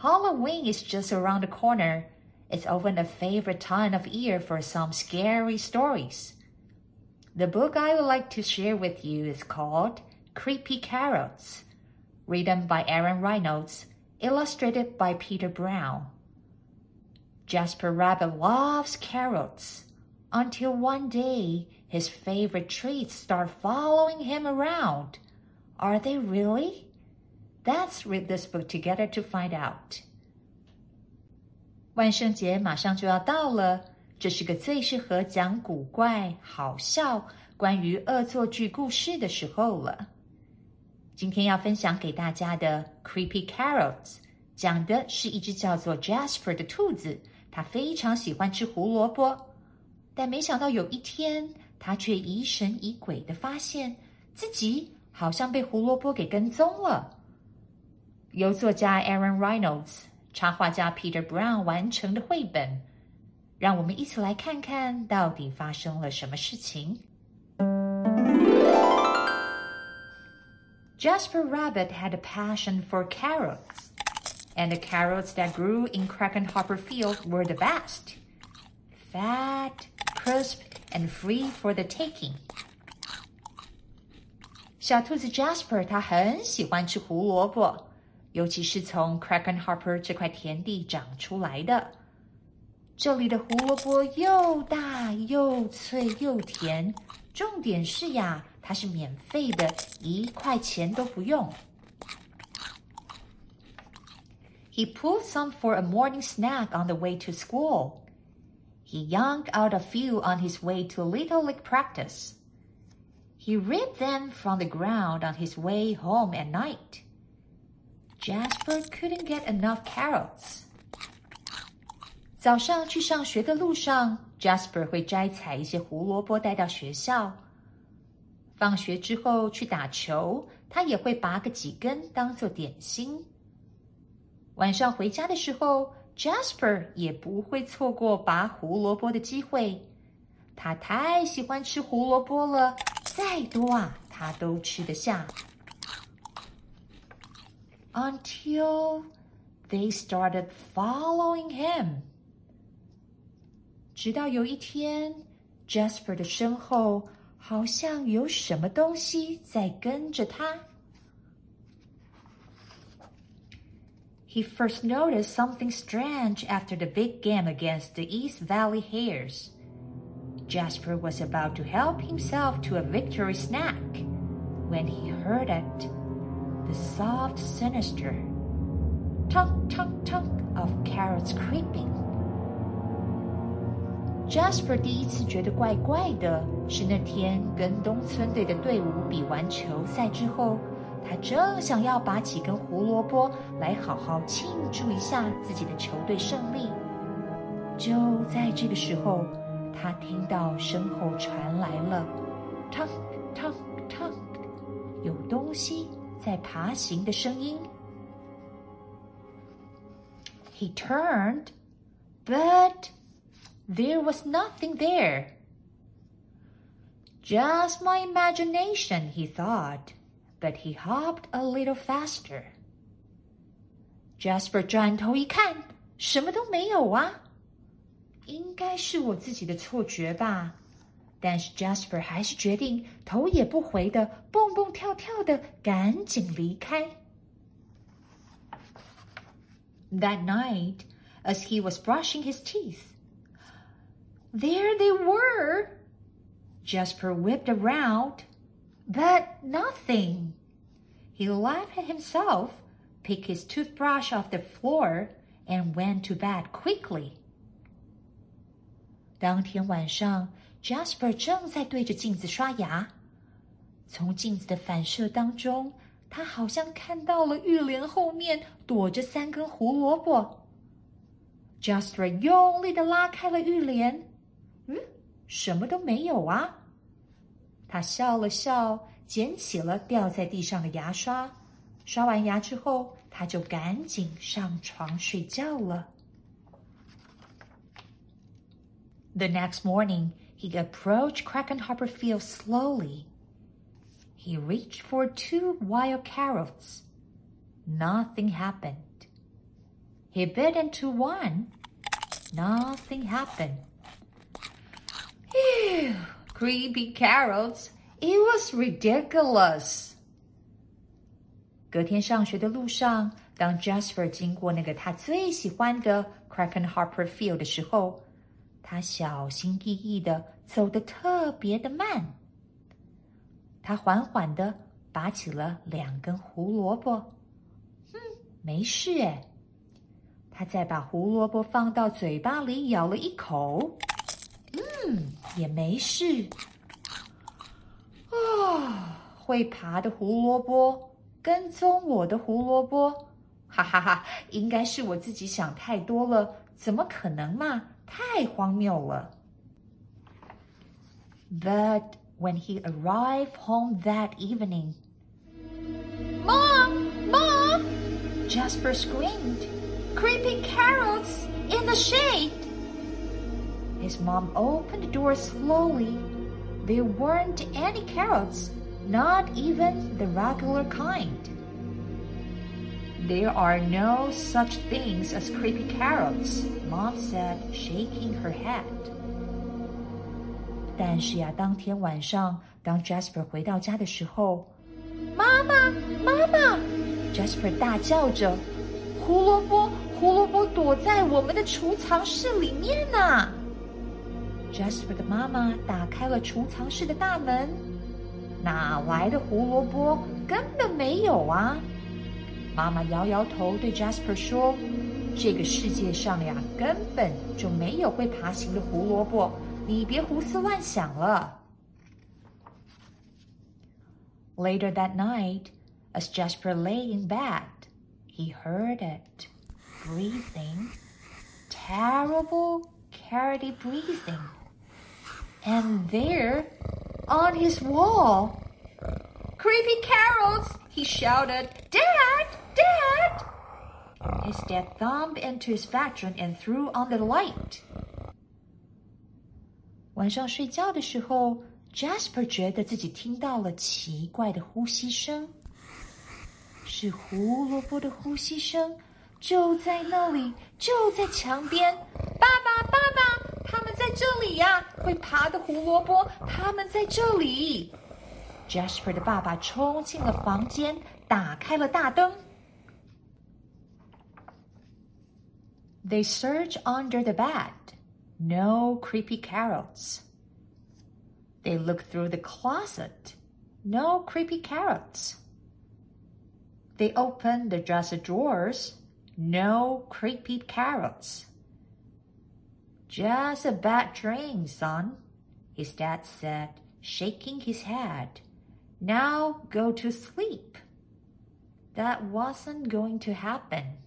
Halloween is just around the corner. It's often a favorite time of year for some scary stories. The book I would like to share with you is called Creepy Carrots, written by Aaron Reynolds, illustrated by Peter Brown. Jasper Rabbit loves carrots until one day his favorite treats start following him around. Are they really? Let's read this book together to find out. 万圣节马上就要到了，这是个最适合讲古怪、好笑、关于恶作剧故事的时候了。今天要分享给大家的《Creepy Carrots》讲的是一只叫做 Jasper 的兔子，它非常喜欢吃胡萝卜，但没想到有一天，它却疑神疑鬼的发现自己好像被胡萝卜给跟踪了。 由作家 Aaron Reynolds、插画家 Peter Brown 完成的绘本。让我们一起来看看到底发生了什么事情。Jasper Rabbit had a passion for carrots, and the carrots that grew in Crackenhopper Field were the best. Fat, crisp, and free for the taking. 小兔子 Jasper 他很喜欢吃胡萝卜。尤其是从 Crackenhopper 这块田地长出来的。这里的胡萝卜又大又脆又甜，重点是呀，它是免费的，一块钱都不用。He pulled some for a morning snack on the way to school. He yanked out a few on his way to Little League practice. He ripped them from the ground on his way home at night. Jasper couldn't get enough carrots. 早上去上学的路上，Jasper 会摘采一些胡萝卜带到学校。放学之后去打球，他也会拔个几根当做点心。晚上回家的时候，Jasper 也不会错过拔胡萝卜的机会。他太喜欢吃胡萝卜了，再多啊，他都吃得下。until they started following him. 直到有一天，Jasper 的身后好像有什么东西在跟着他。He first noticed something strange after the big game against the East Valley Hares. Jasper was about to help himself to a victory snack when he heard it The soft, sinister tunk, tunk, tunk of carrots creeping. Jasper 第一次觉得怪怪的，是那天跟东村队的队伍比完球赛之后，他正想要拔几根胡萝卜来好好庆祝一下自己的球队胜利。就在这个时候，他听到身后传来了 “tunk tunk tunk”，有东西。在爬行的声音。He turned, but there was nothing there. Just my imagination, he thought, but he hopped a little faster. Jasper 转头一看，什么都没有啊，应该是我自己的错觉吧。 但是 Jasper 还是决定头也不回的蹦蹦跳跳的赶紧离开。That night, as he was brushing his teeth, there they were. Jasper whipped around, but nothing. He laughed at himself, picked his toothbrush off the floor, and went to bed quickly. 当天晚上 Jasper 正在对着镜子刷牙，从镜子的反射当中他好像看到了浴帘后面躲着三根胡萝卜。Jasper 用力的拉开了浴帘，嗯，什么都没有啊。他笑了笑，捡起了掉在地上的牙刷，刷完牙之后，他就赶紧上床睡觉了。The next morning, He approached Crackenhopper Field slowly. He reached for two wild carrots. Nothing happened. He bit into one. Nothing happened. Ew, creepy carrots. It was ridiculous. 隔天上学的路上，当 Jasper 经过那个他最喜欢的 Field 的时候，他小心翼翼的走得特别的慢。他缓缓的拔起了两根胡萝卜，嗯，没事哎。他再把胡萝卜放到嘴巴里咬了一口，嗯，也没事。啊，会爬的胡萝卜跟踪我的胡萝卜，哈哈哈！应该是我自己想太多了，怎么可能嘛？太荒谬了。But when he arrived home that evening. Mom! Mom! Jasper screamed. Creepy carrots in the shade! His mom opened the door slowly. There weren't any carrots, not even the regular kind. There are no such things as creepy carrots, Mom said, shaking her head. 但是呀，当天晚上，当 Jasper 回到家的时候，妈妈，妈妈，Jasper 大叫着：“胡萝卜，胡萝卜躲在我们的储藏室里面呢！”Jasper 的妈妈打开了储藏室的大门，哪来的胡萝卜？根本没有啊！ 妈妈摇摇头，对 Jasper 说：“这个世界上呀，根本就没有会爬行的胡萝卜，你别胡思乱想了。” Later that night, as Jasper lay in bed, he heard it breathing, terrible, carroty breathing. And there, on his wall, creepy carrots. he shouted, Dad! His dad thumbed into his bedroom and threw on the light. 晚上睡觉的时候，Jasper 觉得自己听到了奇怪的呼吸声，是胡萝卜的呼吸声，就在那里，就在墙边。爸爸，爸爸，他们在这里呀！会爬的胡萝卜，他们在这里。Jasper 的爸爸冲进了房间，打开了大灯。 They search under the bed. No creepy carrots. They look through the closet. No creepy carrots. They open the dresser drawers. No creepy carrots. Just a bad dream, son, his dad said, shaking his head. Now go to sleep. That wasn't going to happen.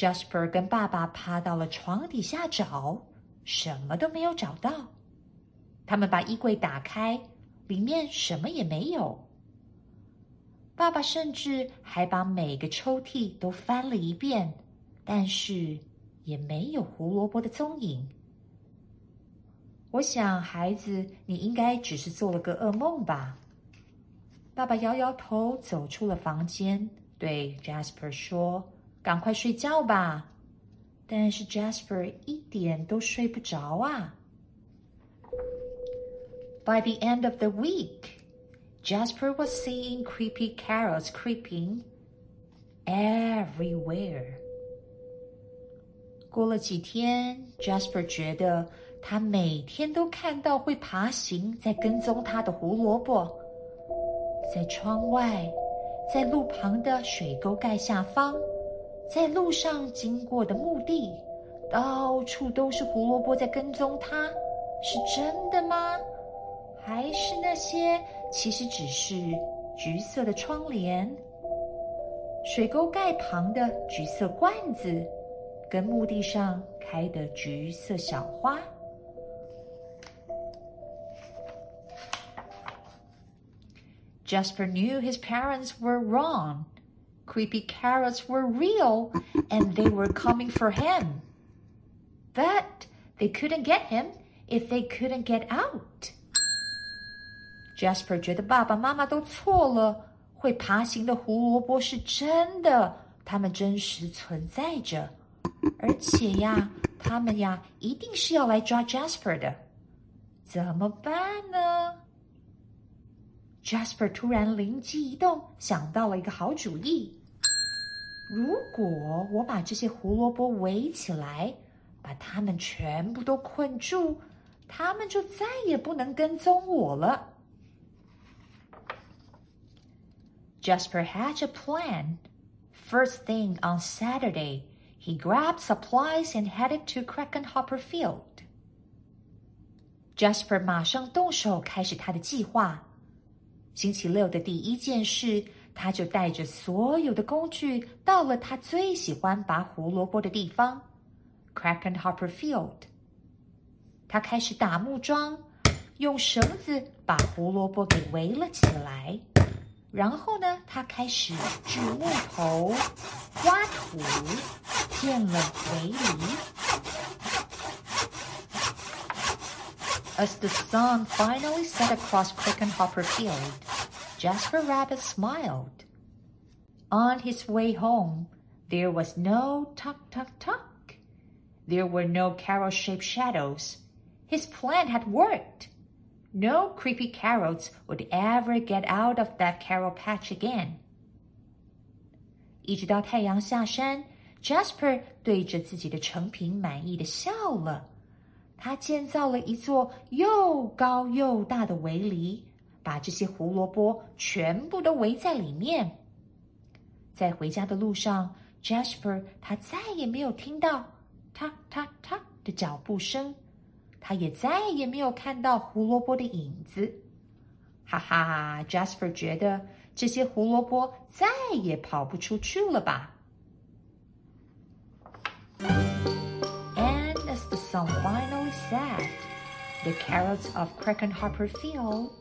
Jasper 跟爸爸趴到了床底下找，什么都没有找到。他们把衣柜打开，里面什么也没有。爸爸甚至还把每个抽屉都翻了一遍，但是也没有胡萝卜的踪影。我想，孩子，你应该只是做了个噩梦吧。爸爸摇摇头，走出了房间，对 Jasper 说。赶快睡觉吧！但是 Jasper 一点都睡不着啊。By the end of the week, Jasper was seeing creepy carrots creeping everywhere. 过了几天，Jasper 觉得他每天都看到会爬行在跟踪他的胡萝卜，在窗外，在路旁的水沟盖下方。 在路上经过的墓地，到处都是胡萝卜在跟踪他，是真的吗？ 还是那些其实只是橘色的窗帘？水沟盖旁的橘色罐子，跟墓地上开的橘色小花。Jasper knew his parents were wrong. Creepy carrots were real, and they were coming for him. But they couldn't get him if they couldn't get out. Jasper 觉得爸爸妈妈都错了。会爬行的胡萝卜是真的，它们真实存在着，而且呀，他们呀一定是要来抓 Jasper 的，怎么办呢？Jasper 突然灵机一动，想到了一个好主意。 如果我把这些胡萝卜围起来，把它们全部都困住，它们就再也不能跟踪我了。Jasper had a plan. First thing on Saturday, he grabbed supplies and headed to Crackenhopper Field. Jasper 马上动手开始他的计划。星期六的第一件事他就带着所有的工具到了他最喜欢拔胡萝卜的地方 ——Crackenhopper Field。他开始打木桩，用绳子把胡萝卜给围了起来。然后呢，他开始锯木头、挖土，建了围篱。As the sun finally set across Crackenhopper Field. Jasper Rabbit smiled. On his way home, there was no tuck tuck tuck. There were no carrot-shaped shadows. His plan had worked. No creepy carrots would ever get out of that carrot patch again. 一直到太阳下山，Jasper 对着自己的成品满意的笑了。他建造了一座又高又大的围篱， 把这些胡萝卜全部都围在里面。在回家的路上，Jasper 他再也没有听到“踏踏踏”的脚步声，他也再也没有看到胡萝卜的影子。哈哈，Jasper 觉得这些胡萝卜再也跑不出去了吧。And as the sun finally set, the carrots of Crackenhopper Field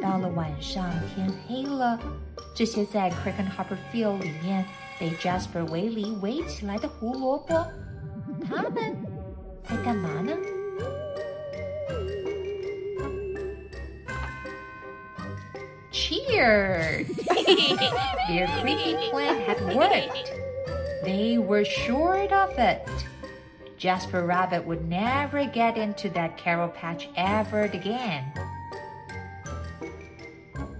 到了晚上，天黑了，这些在 Crackenhopper Field 里面被 Jasper 围里围起来的胡萝卜，它们在干嘛呢？Cheer! Their creepy plan had worked. They were sure of it. Jasper Rabbit would never get into that carol patch ever again.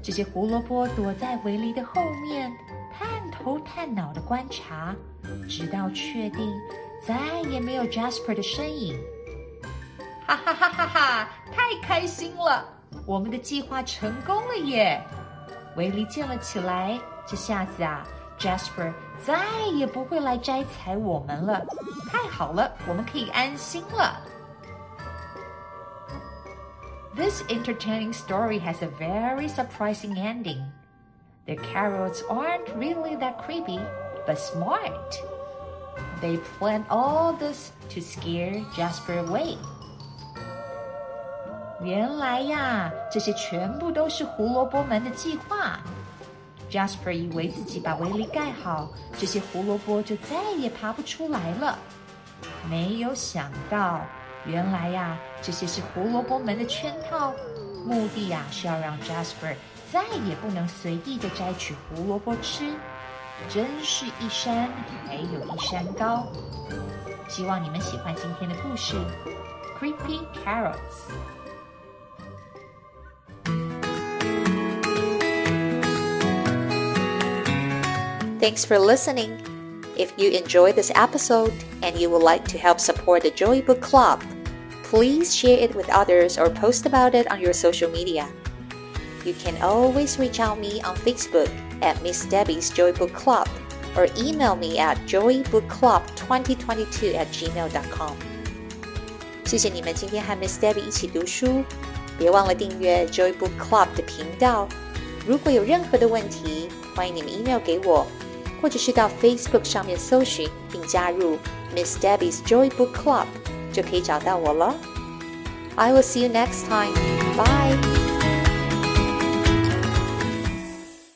这些胡萝卜躲在围篱的后面，探头探脑的观察，直到确定再也没有 Jasper 的身影，哈哈哈哈哈！太开心了，我们的计划成功了耶！围篱建了起来，这下子啊，Jasper 再也不会来摘采我们了。太好了，我们可以安心了。This entertaining story has a very surprising ending. The carrots aren't really that creepy, but smart. They planned all this to scare Jasper away. 原来呀，这些全部都是胡萝卜们的计划。Jasper 以为自己把围篱盖好，这些胡萝卜就再也爬不出来了。没有想到， 原来呀，这些是胡萝卜们的圈套，目的呀是要让 Jasper 再也不能随意的摘取胡萝卜吃。真是一山还有一山高。希望你们喜欢今天的故事《Creepy Carrots》。Thanks for listening. If you enjoyed this episode and you would like to help support the Joy Book Club, please share it with others or post about it on your social media. You can always reach out me on Facebook at Miss Debbie's Joy Book Club or email me at joybookclub2022 at gmail.com。谢谢你们今天和 Miss Debbie 一起读书，别忘了订阅 Joy Book Club 的频道。如果有任何的问题，欢迎你们 email 给我，或者是到 Facebook 上面搜寻并加入 Miss Debbie's Joy Book Club。就可以找到我了。I will see you next time. Bye.